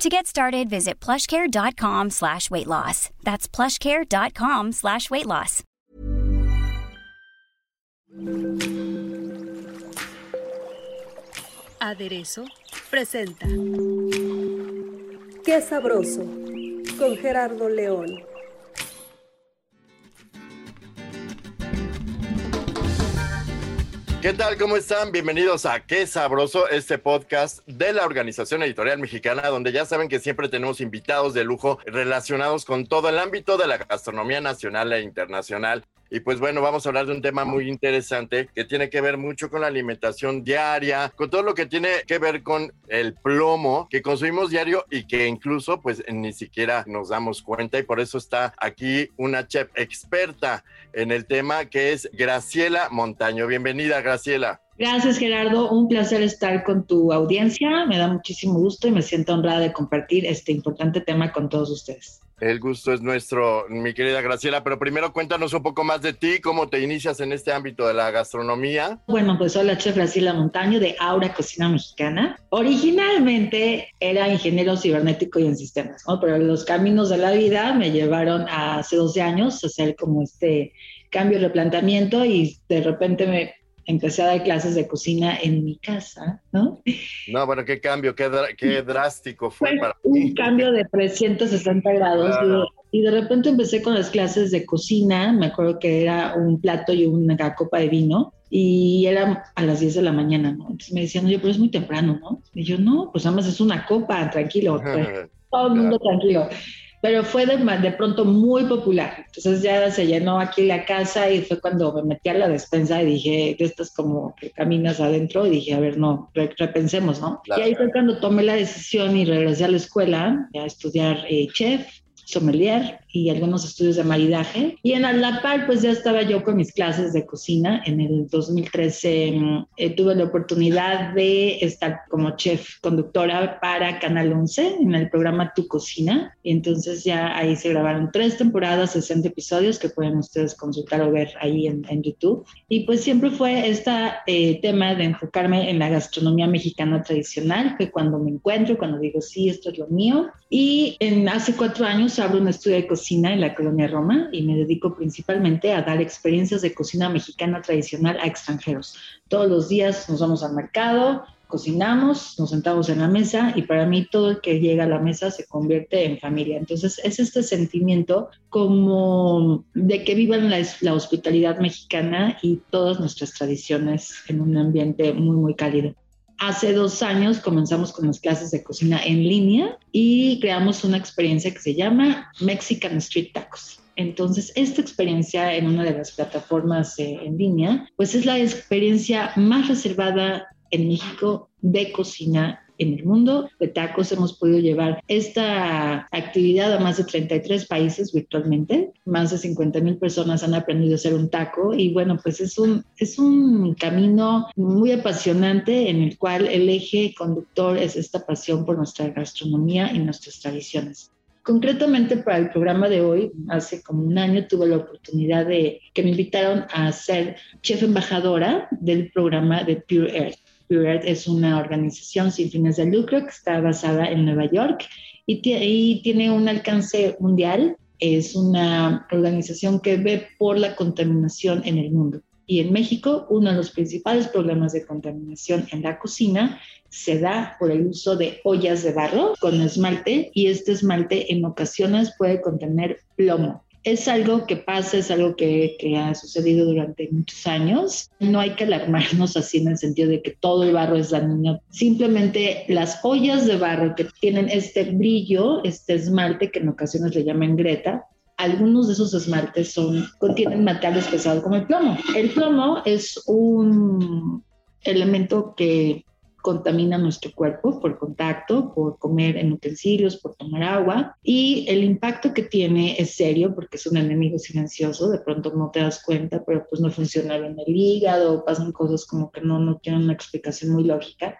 To get started, visit plushcare.com slash weight loss. That's plushcare.com slash weight loss. Aderezo presenta Qué sabroso con Gerardo León. ¿Qué tal? ¿Cómo están? Bienvenidos a Qué Sabroso, este podcast de la Organización Editorial Mexicana, donde ya saben que siempre tenemos invitados de lujo relacionados con todo el ámbito de la gastronomía nacional e internacional. Y pues bueno, vamos a hablar de un tema muy interesante que tiene que ver mucho con la alimentación diaria, con todo lo que tiene que ver con el plomo que consumimos diario y que incluso pues ni siquiera nos damos cuenta y por eso está aquí una chef experta en el tema que es Graciela Montaño. Bienvenida, Graciela. Gracias, Gerardo. Un placer estar con tu audiencia. Me da muchísimo gusto y me siento honrada de compartir este importante tema con todos ustedes. El gusto es nuestro, mi querida Graciela, pero primero cuéntanos un poco más de ti, cómo te inicias en este ámbito de la gastronomía. Bueno, pues soy la chef Graciela Montaño de Aura Cocina Mexicana. Originalmente era ingeniero cibernético y en sistemas, pero los caminos de la vida me llevaron a, hace 12 años a hacer como este cambio replanteamiento y de repente me empecé a dar clases de cocina en mi casa, ¿no? No, bueno, qué cambio, qué, qué drástico fue, para Un cambio de 360 grados. Y de repente empecé con las clases de cocina, me acuerdo que era un plato y una copa de vino, y era a las 10 de la mañana, ¿no? Entonces me decían, oye, pero es muy temprano, ¿no? Y yo, no, pues además es una copa, tranquilo, todo el mundo tranquilo pero fue de, de, pronto muy popular. Entonces ya se llenó aquí la casa y fue cuando me metí a la despensa y dije, de estas como que caminas adentro y dije, a ver, no, repensemos, ¿no? Y ahí fue cuando tomé la decisión y regresé a la escuela a estudiar eh, chef sommelier y algunos estudios de maridaje. Y en la par, pues ya estaba yo con mis clases de cocina. En el 2013 mm, eh, tuve la oportunidad de estar como chef conductora para Canal 11 en el programa Tu Cocina. Y entonces ya ahí se grabaron tres temporadas, 60 episodios que pueden ustedes consultar o ver ahí en, YouTube. Y pues siempre fue este tema de enfocarme en la gastronomía mexicana tradicional, que cuando me encuentro, cuando digo, sí, esto es lo mío. Y en hace cuatro años abro un estudio de cocina en la colonia Roma y me dedico principalmente a dar experiencias de cocina mexicana tradicional a extranjeros. Todos los días nos vamos al mercado, cocinamos, nos sentamos en la mesa y para mí todo el que llega a la mesa se convierte en familia. Entonces es este sentimiento como de que vivan la, hospitalidad mexicana y todas nuestras tradiciones en un ambiente muy, muy cálido. Hace dos años comenzamos con las clases de cocina en línea y creamos una experiencia que se llama Mexican Street Tacos. Entonces, esta experiencia en una de las plataformas eh, en línea, pues es la experiencia más reservada en México de cocina en el mundo de tacos. Hemos podido llevar esta actividad a más de 33 países virtualmente. Más de 50 mil personas han aprendido a hacer un taco y bueno, pues es un, es un camino muy apasionante en el cual el eje conductor es esta pasión por nuestra gastronomía y nuestras tradiciones. Concretamente para el programa de hoy, hace como un año tuve la oportunidad de que me invitaron a ser chef embajadora del programa de Pure Earth. Earth es una organización sin fines de lucro que está basada en Nueva York y tiene un alcance mundial. Es una organización que ve por la contaminación en el mundo. Y en México, uno de los principales problemas de contaminación en la cocina se da por el uso de ollas de barro con esmalte y este esmalte en ocasiones puede contener plomo es algo que pasa, es algo que, ha sucedido durante muchos años. No hay que alarmarnos así en el sentido de que todo el barro es dañino. Simplemente las ollas de barro que tienen este brillo, este esmalte que en ocasiones le llaman greta, algunos de esos esmaltes son, contienen materiales pesados como el plomo. El plomo es un elemento que contamina nuestro cuerpo por contacto, por comer en utensilios, por tomar agua. Y el impacto que tiene es serio porque es un enemigo silencioso. De pronto no te das cuenta, pero pues no funciona bien el hígado, pasan cosas como que no, no tienen una explicación muy lógica.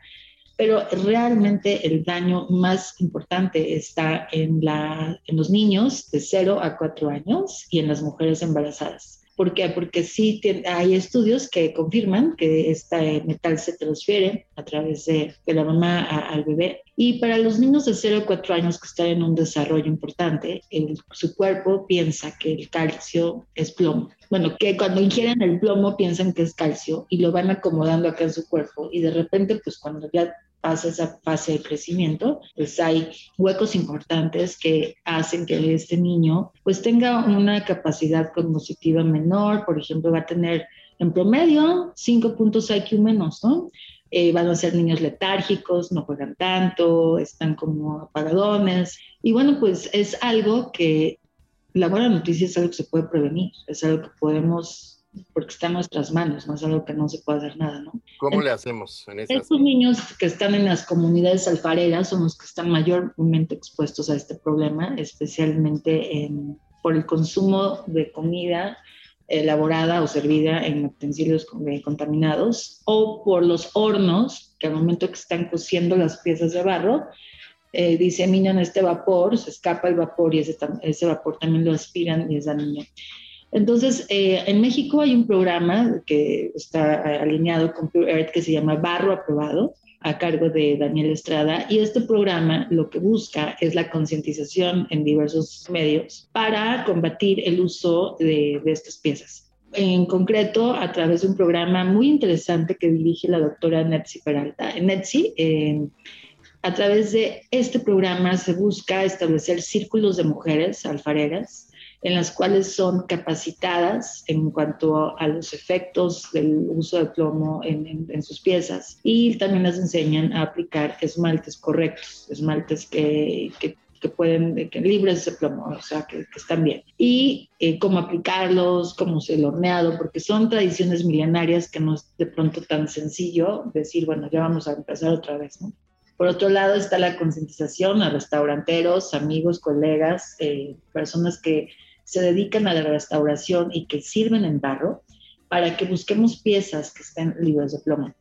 Pero realmente el daño más importante está en, la, en los niños de 0 a 4 años y en las mujeres embarazadas. ¿Por qué? Porque sí hay estudios que confirman que este metal se transfiere a través de, la mamá al bebé. Y para los niños de 0 a 4 años que están en un desarrollo importante, su cuerpo piensa que el calcio es plomo. Bueno, que cuando ingieren el plomo piensan que es calcio y lo van acomodando acá en su cuerpo y de repente, pues cuando ya pasa esa fase de crecimiento, pues hay huecos importantes que hacen que este niño pues tenga una capacidad cognitiva menor, por ejemplo, va a tener en promedio 5 puntos IQ menos, ¿no? Eh, van a ser niños letárgicos, no juegan tanto, están como apagadones. Y bueno, pues es algo que la buena noticia es algo que se puede prevenir, es algo que podemos porque está en nuestras manos, no es algo que no se puede hacer nada, ¿no? ¿Cómo le hacemos en Estos niños que están en las comunidades alfareras son los que están mayormente expuestos a este problema, especialmente en, por el consumo de comida elaborada o servida en utensilios contaminados o por los hornos que al momento que están cociendo las piezas de barro eh, diseminan este vapor, se escapa el vapor y ese, ese vapor también lo aspiran y es dañino. Entonces, eh, en México hay un programa que está alineado con Pure Earth que se llama Barro Aprobado, a cargo de Daniel Estrada, y este programa lo que busca es la concientización en diversos medios para combatir el uso de, estas piezas. En concreto, a través de un programa muy interesante que dirige la doctora Netzi Peralta. Netzi, eh, a través de este programa se busca establecer círculos de mujeres alfareras en las cuales son capacitadas en cuanto a los efectos del uso de plomo en, sus piezas y también les enseñan a aplicar esmaltes correctos, esmaltes que, que que pueden, que libres de plomo, o sea, que, están bien. Y eh, cómo aplicarlos, cómo se el horneado, porque son tradiciones milenarias que no es de pronto tan sencillo decir, bueno, ya vamos a empezar otra vez, ¿no? Por otro lado está la concientización a restauranteros, amigos, colegas, eh, personas que se dedican a la restauración y que sirven en barro para que busquemos piezas que estén libres de plomo.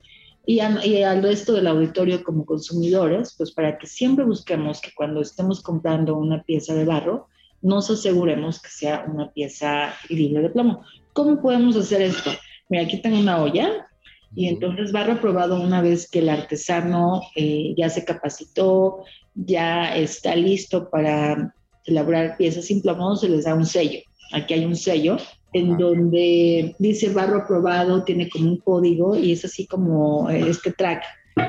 Y, al resto del auditorio como consumidores, pues para que siempre busquemos que cuando estemos comprando una pieza de barro, nos aseguremos que sea una pieza libre de plomo. ¿Cómo podemos hacer esto? Mira, aquí tengo una olla y entonces barro probado una vez que el artesano eh, ya se capacitó, ya está listo para elaborar piezas sin plomo se les da un sello. Aquí hay un sello en donde dice barro aprobado, tiene como un código y es así como eh, este track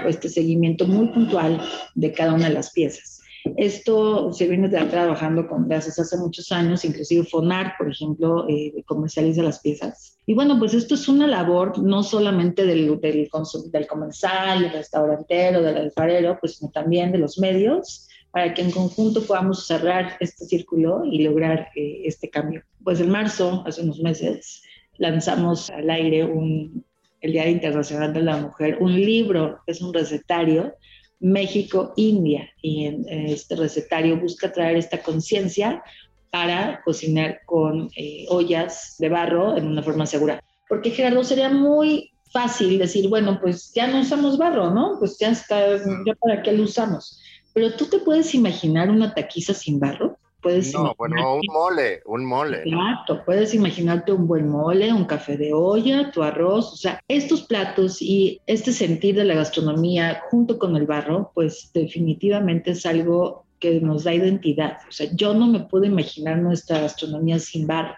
o este seguimiento muy puntual de cada una de las piezas. Esto se viene trabajando con desde hace muchos años, inclusive FONAR, por ejemplo, eh, comercializa las piezas. Y bueno, pues esto es una labor no solamente del, del, del comensal, del restaurantero, del alfarero, pues sino también de los medios para que en conjunto podamos cerrar este círculo y lograr eh, este cambio. Pues en marzo, hace unos meses, lanzamos al aire un, el Día Internacional de la Mujer, un libro, es un recetario, México-India, y en, este recetario busca traer esta conciencia para cocinar con eh, ollas de barro en una forma segura. Porque Gerardo, sería muy fácil decir, bueno, pues ya no usamos barro, ¿no? Pues ya está, ya para qué lo usamos pero tú te puedes imaginar una taquiza sin barro. Puedes no, bueno, un mole, un mole. Exacto, puedes imaginarte un buen mole, un café de olla, tu arroz, o sea, estos platos y este sentir de la gastronomía junto con el barro, pues definitivamente es algo que nos da identidad. O sea, yo no me puedo imaginar nuestra gastronomía sin barro.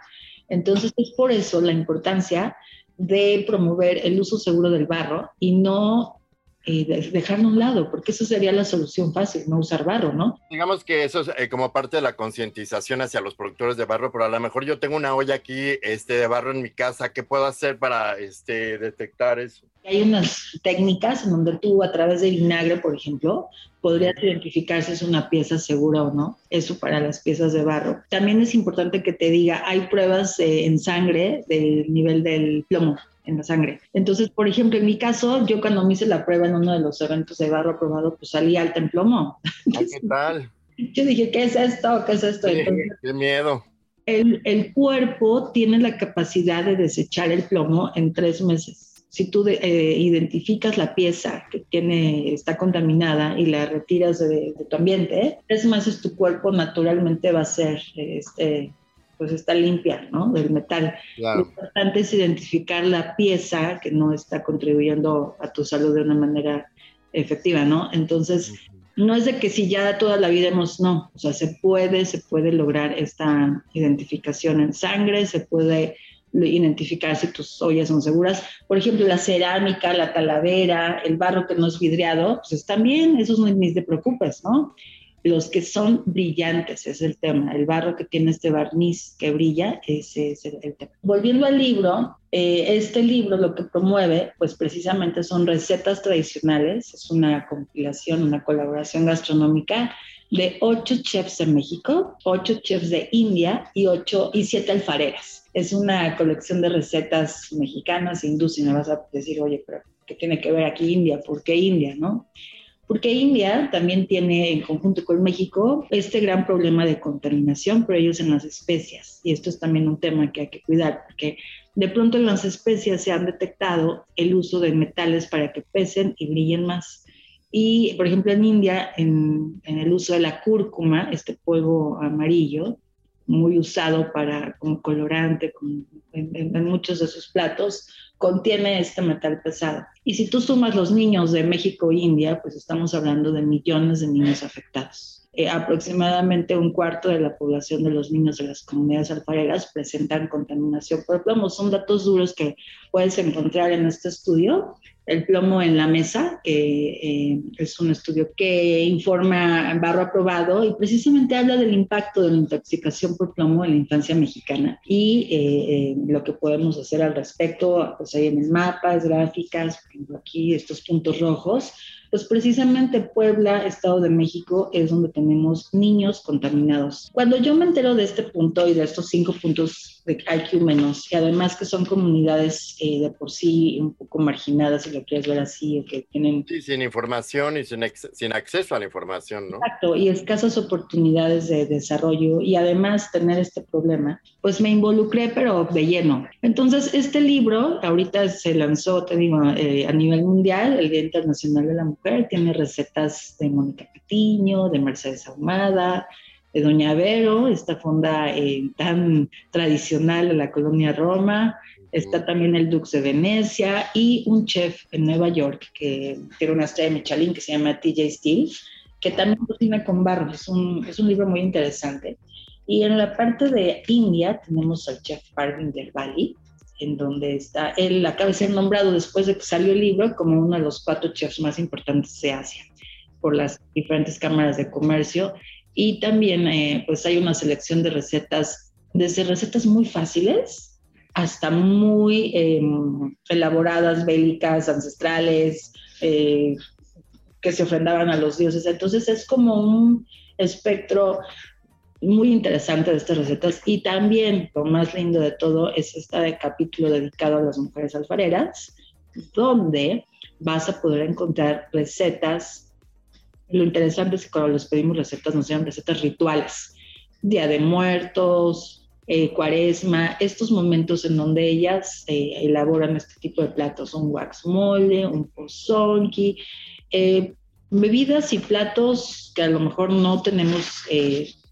Entonces es por eso la importancia de promover el uso seguro del barro y no y dejarlo a un lado, porque eso sería la solución fácil, no usar barro, ¿no? Digamos que eso es eh, como parte de la concientización hacia los productores de barro, pero a lo mejor yo tengo una olla aquí este, de barro en mi casa, ¿qué puedo hacer para este, detectar eso? Hay unas técnicas en donde tú a través de vinagre, por ejemplo, podrías identificar si es una pieza segura o no. Eso para las piezas de barro. También es importante que te diga, hay pruebas en sangre del nivel del plomo en la sangre. Entonces, por ejemplo, en mi caso, yo cuando me hice la prueba en uno de los eventos de barro aprobado, pues salí alta en plomo. ¿Qué tal? Yo dije, ¿qué es esto? ¿Qué es esto? qué miedo. El, el, cuerpo tiene la capacidad de desechar el plomo en tres meses. Si tú eh, identificas la pieza que tiene, está contaminada y la retiras de, de tu ambiente, tres meses tu cuerpo naturalmente va a ser este, pues está limpia, ¿no? Del metal. Lo importante es identificar la pieza que no está contribuyendo a tu salud de una manera efectiva, ¿no? Entonces, no es de que si ya toda la vida hemos, no, o sea, se puede, se puede lograr esta identificación en sangre, se puede identificar si tus ollas son seguras. Por ejemplo, la cerámica, la talavera, el barro que no es vidriado, pues están bien, esos no ni te preocupes, ¿no? Los que son brillantes, es el tema. El barro que tiene este barniz que brilla, ese es el, tema. Volviendo al libro, eh, este libro lo que promueve, pues precisamente son recetas tradicionales, es una compilación, una colaboración gastronómica de ocho chefs de México, ocho chefs de India y ocho y siete alfareras. Es una colección de recetas mexicanas, hindús, y me vas a decir, oye, pero ¿qué tiene que ver aquí India? ¿Por qué India, no? Porque India también tiene en conjunto con México este gran problema de contaminación, pero ellos en las especias. Y esto es también un tema que hay que cuidar, porque de pronto en las especias se han detectado el uso de metales para que pesen y brillen más. Y, por ejemplo, en India, en, el uso de la cúrcuma, este polvo amarillo, muy usado para como colorante en, muchos de sus platos, contiene este metal pesado. Y si tú sumas los niños de México e India, pues estamos hablando de millones de niños afectados. Eh, aproximadamente un cuarto de la población de los niños de las comunidades alfareras presentan contaminación por plomo. Son datos duros que puedes encontrar en este estudio el plomo en la mesa, que eh, es un estudio que informa barro aprobado y precisamente habla del impacto de la intoxicación por plomo en la infancia mexicana y eh, eh, lo que podemos hacer al respecto, pues ahí en el mapa, gráficas, por ejemplo aquí estos puntos rojos, pues precisamente Puebla, Estado de México, es donde tenemos niños contaminados. Cuando yo me entero de este punto y de estos cinco puntos de IQ menos, y además que son comunidades eh, de por sí un poco marginadas, si lo quieres ver así, que tienen... Sí, sin información y sin, sin acceso a la información, ¿no? Exacto, y escasas oportunidades de desarrollo, y además tener este problema, pues me involucré, pero de lleno. Entonces, este libro ahorita se lanzó, te digo, eh, a nivel mundial, el Día Internacional de la Mujer, tiene recetas de Mónica Patiño, de Mercedes Ahumada, de Doña Vero, esta fonda eh, tan tradicional de la colonia Roma. Está también el Dux de Venecia y un chef en Nueva York que tiene una estrella de Michelin que se llama TJ Steele, que también cocina con barro. Es un, es un libro muy interesante. Y en la parte de India tenemos al chef Parvinder Bali, en donde está, él acaba de ser nombrado después de que salió el libro como uno de los cuatro chefs más importantes de Asia por las diferentes cámaras de comercio y también eh, pues hay una selección de recetas, desde recetas muy fáciles hasta muy em, elaboradas, bélicas, ancestrales, eh, que se ofrendaban a los dioses. Entonces es como un espectro muy interesante de estas recetas y también lo más lindo de todo es este capítulo dedicado a las mujeres alfareras, donde vas a poder encontrar recetas. Lo interesante es que cuando les pedimos recetas nos sean recetas rituales, Día de Muertos, eh, Cuaresma, estos momentos en donde ellas eh, elaboran este tipo de platos, un wax mole, un pozonki, eh, bebidas y platos que a lo mejor no tenemos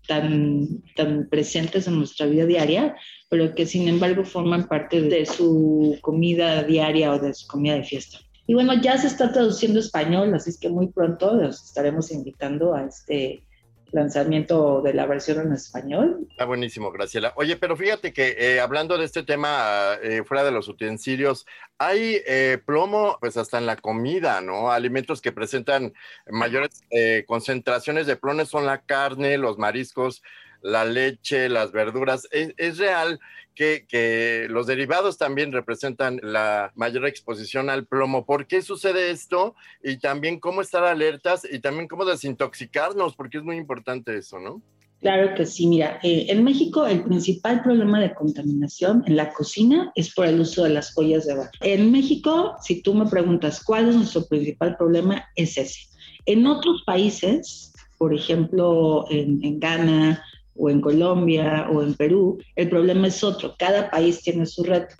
tan, tan presentes en nuestra vida diaria, pero que sin embargo forman parte de su comida diaria o de su comida de fiesta. Y bueno, ya se está traduciendo español, así es que muy pronto los estaremos invitando a este lanzamiento de la versión en español. Está buenísimo, Graciela. Oye, pero fíjate que eh, hablando de este tema eh, fuera de los utensilios, hay eh, plomo pues hasta en la comida, ¿no? Alimentos que presentan mayores concentraciones de plomo son la carne, los mariscos, la leche, las verduras. Es, real que, los derivados también representan la mayor exposición al plomo. ¿Por qué sucede esto? Y también cómo estar alertas y también cómo desintoxicarnos, porque es muy importante eso, ¿no? Claro que sí, mira, eh, en México el principal problema de contaminación en la cocina es por el uso de las ollas de barro. En México, si tú me preguntas cuál es nuestro principal problema, es ese. En otros países, por ejemplo, en, en Ghana o en Colombia o en Perú, el problema es otro. Cada país tiene su reto.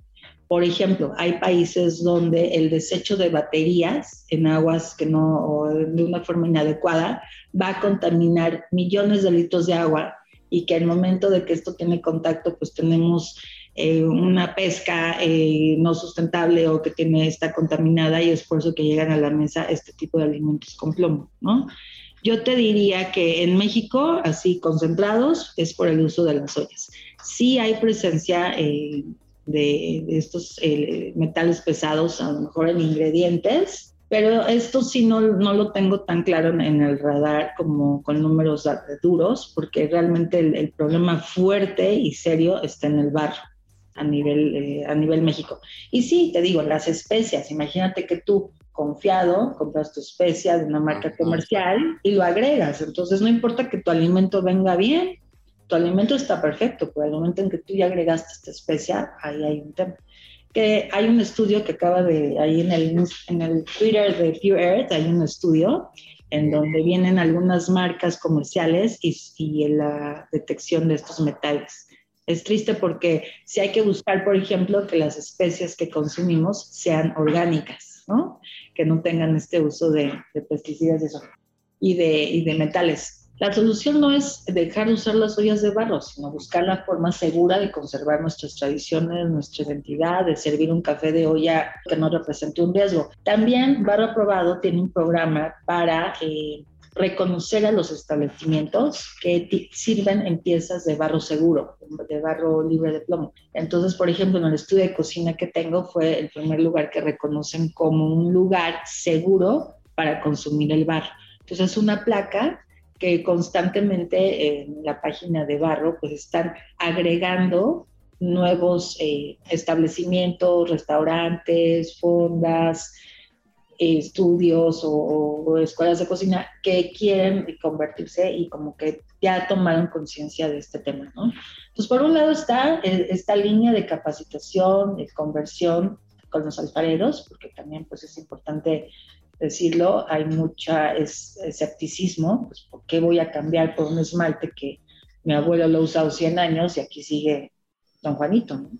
Por ejemplo, hay países donde el desecho de baterías en aguas que no, o de una forma inadecuada, va a contaminar millones de litros de agua y que al momento de que esto tiene contacto, pues tenemos eh, una pesca eh, no sustentable o que tiene está contaminada y es por eso que llegan a la mesa este tipo de alimentos con plomo, ¿no? Yo te diría que en México, así concentrados, es por el uso de las ollas. Sí hay presencia eh, de, estos eh, metales pesados, a lo mejor en ingredientes, pero esto sí no, no lo tengo tan claro en, el radar como con números duros, porque realmente el, problema fuerte y serio está en el barro a nivel, eh, a nivel México. Y sí, te digo, las especias, imagínate que tú confiado, compras tu especia de una marca comercial y lo agregas. Entonces no importa que tu alimento venga bien, tu alimento está perfecto, pero el momento en que tú ya agregaste esta especia, ahí hay un tema. Que hay un estudio que acaba de, ahí en el, en el Twitter de Pure Earth, hay un estudio en donde vienen algunas marcas comerciales y, y la detección de estos metales. Es triste porque si hay que buscar, por ejemplo, que las especies que consumimos sean orgánicas, ¿no? Que no tengan este uso de, pesticidas y, eso, y, de, y de metales. La solución no es dejar de usar las ollas de barro, sino buscar la forma segura de conservar nuestras tradiciones, nuestra identidad, de servir un café de olla que no represente un riesgo. También Barro Aprobado tiene un programa para eh, reconocer a los establecimientos que sirven en piezas de barro seguro, de barro libre de plomo. Entonces, por ejemplo, en el estudio de cocina que tengo fue el primer lugar que reconocen como un lugar seguro para consumir el barro. Entonces, es una placa que constantemente en la página de Barro pues están agregando nuevos eh, establecimientos, restaurantes, fondas, estudios o, escuelas de cocina que quieren convertirse y como que ya tomaron conciencia de este tema, ¿no? Entonces, por un lado está eh, esta línea de capacitación, de conversión con los alfareros, porque también pues es importante decirlo, hay mucha escepticismo, pues ¿por qué voy a cambiar por un esmalte que mi abuelo lo ha usado 100 años y aquí sigue don Juanito, ¿no?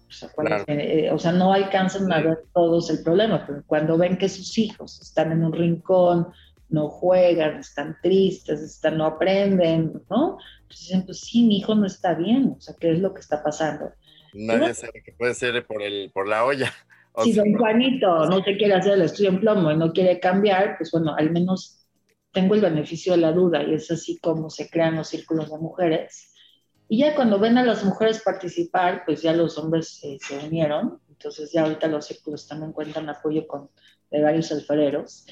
Eh, o sea, no alcanzan a ver todos el problema, pero cuando ven que sus hijos están en un rincón, no juegan, están tristes, están, no aprenden, ¿no? Entonces dicen, pues sí, mi hijo no está bien, o sea, ¿qué es lo que está pasando? Nadie sabe que puede ser por, el, por la olla si don Juanito no te quiere hacer el estudio en plomo y no quiere cambiar, pues bueno, al menos tengo el beneficio de la duda y es así como se crean los círculos de mujeres. Y ya cuando ven a las mujeres participar, pues ya los hombres eh, se unieron, entonces ya ahorita los círculos también cuentan apoyo con, de varios alfareros.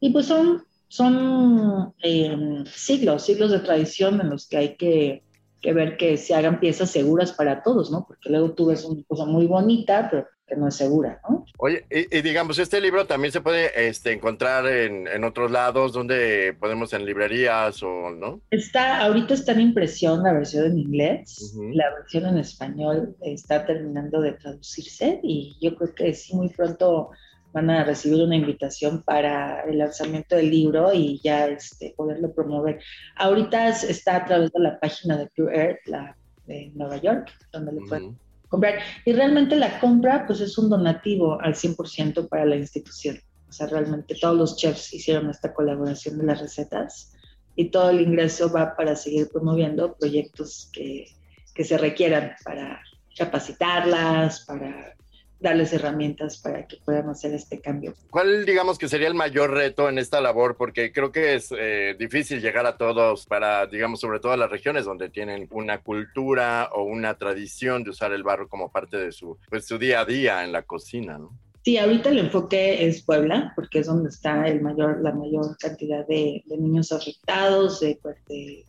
Y pues son, son eh, siglos, siglos de tradición en los que hay que, que ver que se hagan piezas seguras para todos, ¿no? Porque luego tú ves una cosa muy bonita, pero no es segura, ¿no? Oye, y, digamos, este libro también se puede este, encontrar en, en, otros lados, donde podemos en librerías o, ¿no? Está, ahorita está en impresión la versión en inglés, la versión en español está terminando de traducirse y yo creo que sí, muy pronto van a recibir una invitación para el lanzamiento del libro y ya este, poderlo promover. Ahorita está a través de la página de Pure Earth, la de Nueva York, donde le pueden comprar. Y realmente la compra pues es un donativo al 100% para la institución. O sea, realmente todos los chefs hicieron esta colaboración de las recetas y todo el ingreso va para seguir promoviendo proyectos que, que se requieran para capacitarlas, para darles herramientas para que puedan hacer este cambio. ¿Cuál digamos que sería el mayor reto en esta labor? Porque creo que es eh, difícil llegar a todos para, digamos, sobre todo a las regiones donde tienen una cultura o una tradición de usar el barro como parte de su, pues, su día a día en la cocina, ¿no? Sí, ahorita el enfoque es Puebla, porque es donde está el mayor, la mayor cantidad de, niños afectados, de, pues,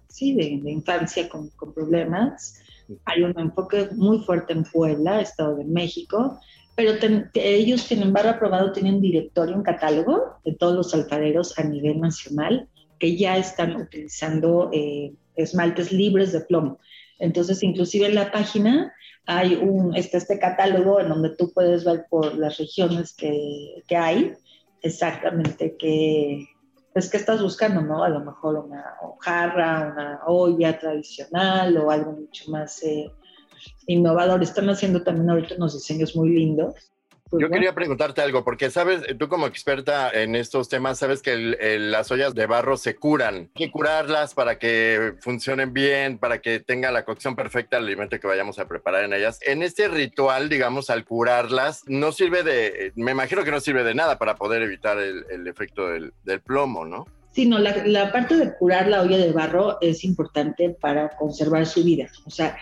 sí, de, infancia con, con problemas. Hay un enfoque muy fuerte en Puebla, Estado de México, pero ellos tienen barro aprobado, tienen directorio, un catálogo de todos los alfareros a nivel nacional que ya están utilizando eh, esmaltes libres de plomo. Entonces, inclusive en la página hay un, este, este catálogo en donde tú puedes ver por las regiones que, que hay exactamente qué, pues, qué estás buscando, ¿no? A lo mejor una jarra, una olla tradicional o algo mucho más eh, innovador. Están haciendo también ahorita unos diseños muy lindos pues Yo quería preguntarte algo, porque sabes, tú como experta en estos temas, sabes que las ollas de barro se curan. Hay que curarlas para que funcionen bien, para que tenga la cocción perfecta el alimento que vayamos a preparar en ellas. En este ritual, digamos, al curarlas, no sirve de, me imagino que no sirve de nada para poder evitar el, efecto del plomo, ¿no? Sí, no, la, parte de curar la olla de barro es importante para conservar su vida. O sea,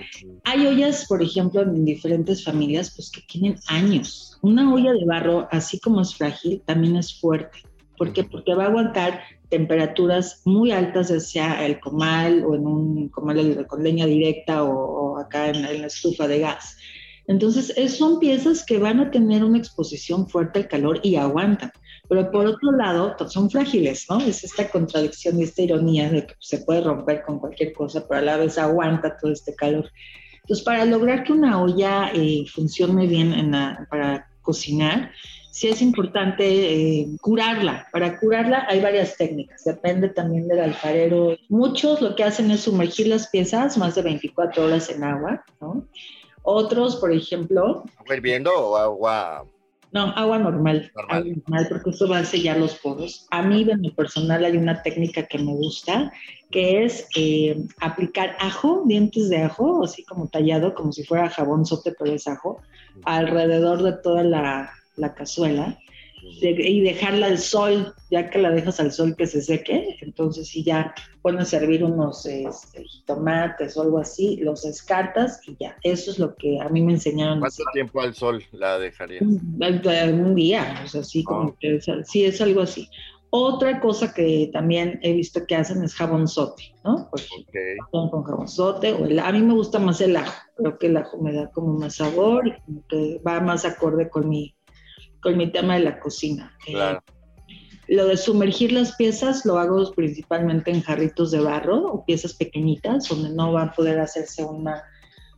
hay ollas, por ejemplo, en diferentes familias, pues que tienen años. Una olla de barro, así como es frágil, también es fuerte. ¿Por qué? Porque va a aguantar temperaturas muy altas, ya sea el comal o en un comal con leña directa o, acá en, en, la estufa de gas. Entonces, son piezas que van a tener una exposición fuerte al calor y aguantan pero por otro lado son frágiles, ¿no? Es esta contradicción y esta ironía de que se puede romper con cualquier cosa, pero a la vez aguanta todo este calor. Entonces, para lograr que una olla eh, funcione bien en para cocinar, sí es importante eh, curarla. Para curarla hay varias técnicas, depende también del alfarero. Muchos lo que hacen es sumergir las piezas más de 24 horas en agua, ¿no? Otros, por ejemplo... ¿Agua hirviendo o agua no, agua normal. Agua normal, porque eso va a sellar los poros. A mí, en mi personal, hay una técnica que me gusta, que es eh, aplicar ajo, dientes de ajo, así como tallado, como si fuera jabón sote, pero es ajo, alrededor de toda la, la cazuela y dejarla al sol, ya que la dejas al sol que se seque, entonces si ya pones a servir unos este, tomates o algo así, los descartas y ya, eso es lo que a mí me enseñaron. ¿Cuánto tiempo al sol la dejarías? Un, día, o sea, sí, como ah. que es, sí es algo así. Otra cosa que también he visto que hacen es jabonzote, ¿no? Okay. Con jabonzote, o el, a mí me gusta más el ajo, creo que el ajo me da como más sabor y como que va más acorde con mi, con mi tema de la cocina. Eh, lo de sumergir las piezas lo hago principalmente en jarritos de barro o piezas pequeñitas donde no va a poder hacerse una,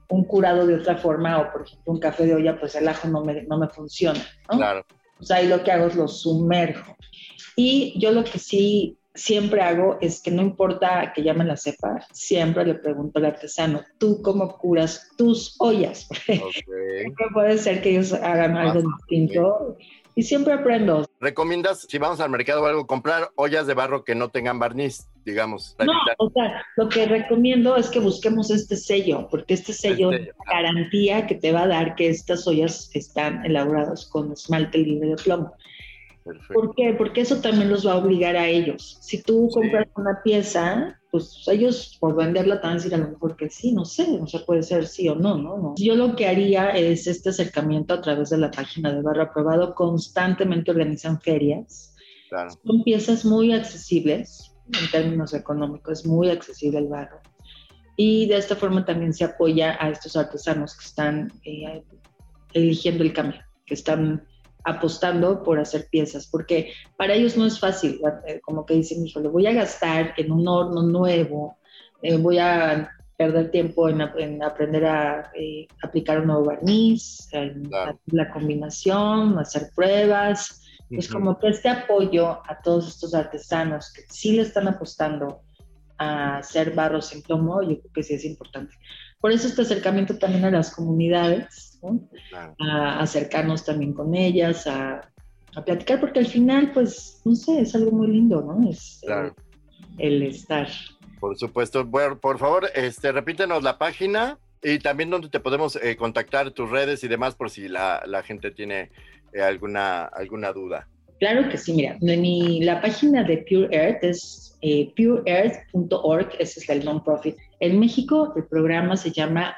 un curado de otra forma o por ejemplo un café de olla pues el ajo no me, no me funciona. ¿no? Claro. O sea, ahí lo que hago es lo sumerjo. Y yo lo que sí siempre hago es que no importa que llamen la cepa, siempre le pregunto al artesano, ¿tú cómo curas tus ollas? Porque puede ser que ellos hagan algo distinto. Y siempre aprendo. ¿Recomiendas, si vamos al mercado o algo, comprar ollas de barro que no tengan barniz, digamos? No, o sea, lo que recomiendo es que busquemos este sello, porque este sello es garantía que te va a dar que estas ollas están elaboradas con esmalte libre de plomo. ¿Por qué? Porque eso también los va a obligar a ellos. Si tú compras una pieza, pues ellos por venderla te van a decir a lo mejor que sí, no sé, no sé, puede ser sí o no, ¿no? Yo lo que haría es este acercamiento a través de la página de Barro Aprobado, constantemente organizan ferias. Son piezas muy accesibles en términos económicos, es muy accesible el barro. Y de esta forma también se apoya a estos artesanos que están eh, eligiendo el cambio, que están apostando por hacer piezas, porque para ellos no es fácil, eh, como que dicen, le voy a gastar en un horno nuevo, eh, voy a perder tiempo en, aprender a eh, aplicar un nuevo barniz, en la combinación, hacer pruebas. Es como que este apoyo a todos estos artesanos que sí le están apostando a hacer barros en plomo, yo creo que sí es importante. Por eso este acercamiento también a las comunidades, a acercarnos también con ellas, a, platicar, porque al final, pues, no sé, es algo muy lindo, ¿no? Es el, estar. Por supuesto. Bueno, por favor, este, repítenos la página y también donde te podemos eh, contactar, tus redes y demás, por si la, gente tiene eh, alguna, alguna duda. Claro que sí, mira, mi, la página de Pure Earth es eh, pureearth.org, ese es el non-profit. En México el programa se llama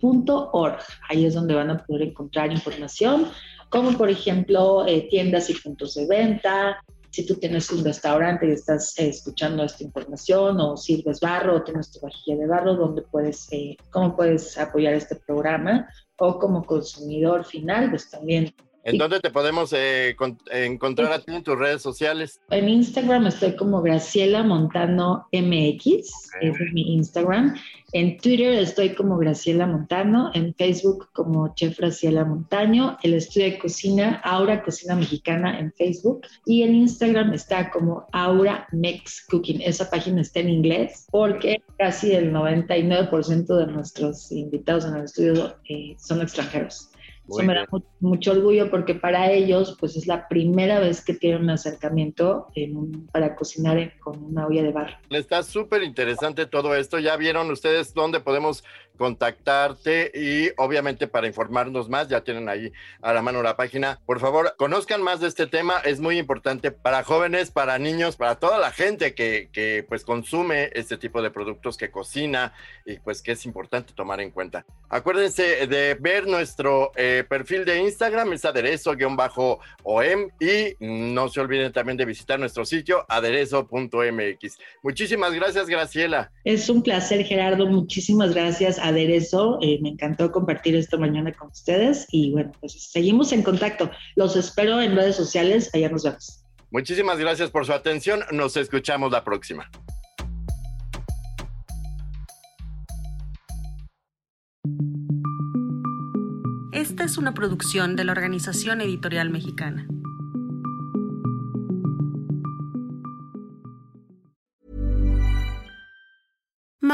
barroaprobado.org. Ahí es donde van a poder encontrar información, como por ejemplo eh, tiendas y puntos de venta. Si tú tienes un restaurante y estás eh, escuchando esta información o sirves barro o tienes tu vajilla de barro, donde puedes, cómo puedes apoyar este programa o como consumidor final, pues también ¿En dónde te podemos eh, encontrar a ti en tus redes sociales? En Instagram estoy como Graciela Montano MX, es mi Instagram. En Twitter estoy como Graciela Montano, en Facebook como Chef Graciela Montaño, el estudio de cocina Aura Cocina Mexicana en Facebook y en Instagram está como Aura Mex Cooking. Esa página está en inglés porque casi el 99% de nuestros invitados en el estudio eh, son extranjeros. Eso me da mucho orgullo porque para ellos pues es la primera vez que tienen un acercamiento para cocinar con una olla de barro. Está súper interesante todo esto. Ya vieron ustedes dónde podemos contactarte y obviamente para informarnos más, ya tienen ahí a la mano la página. Por favor, conozcan más de este tema. Es muy importante para jóvenes, para niños, para toda la gente que, que pues consume este tipo de productos, que cocina y pues que es importante tomar en cuenta. Acuérdense de ver nuestro... Eh, perfil de Instagram es aderezo-om y no se olviden también de visitar nuestro sitio aderezo.mx. Muchísimas gracias, Graciela. Es un placer, Gerardo. Muchísimas gracias, Aderezo. Eh, me encantó compartir esto mañana con ustedes y bueno, pues seguimos en contacto. Los espero en redes sociales. Allá nos vemos. Muchísimas gracias por su atención. Nos escuchamos la próxima. Esta es una producción de la Organización Editorial Mexicana.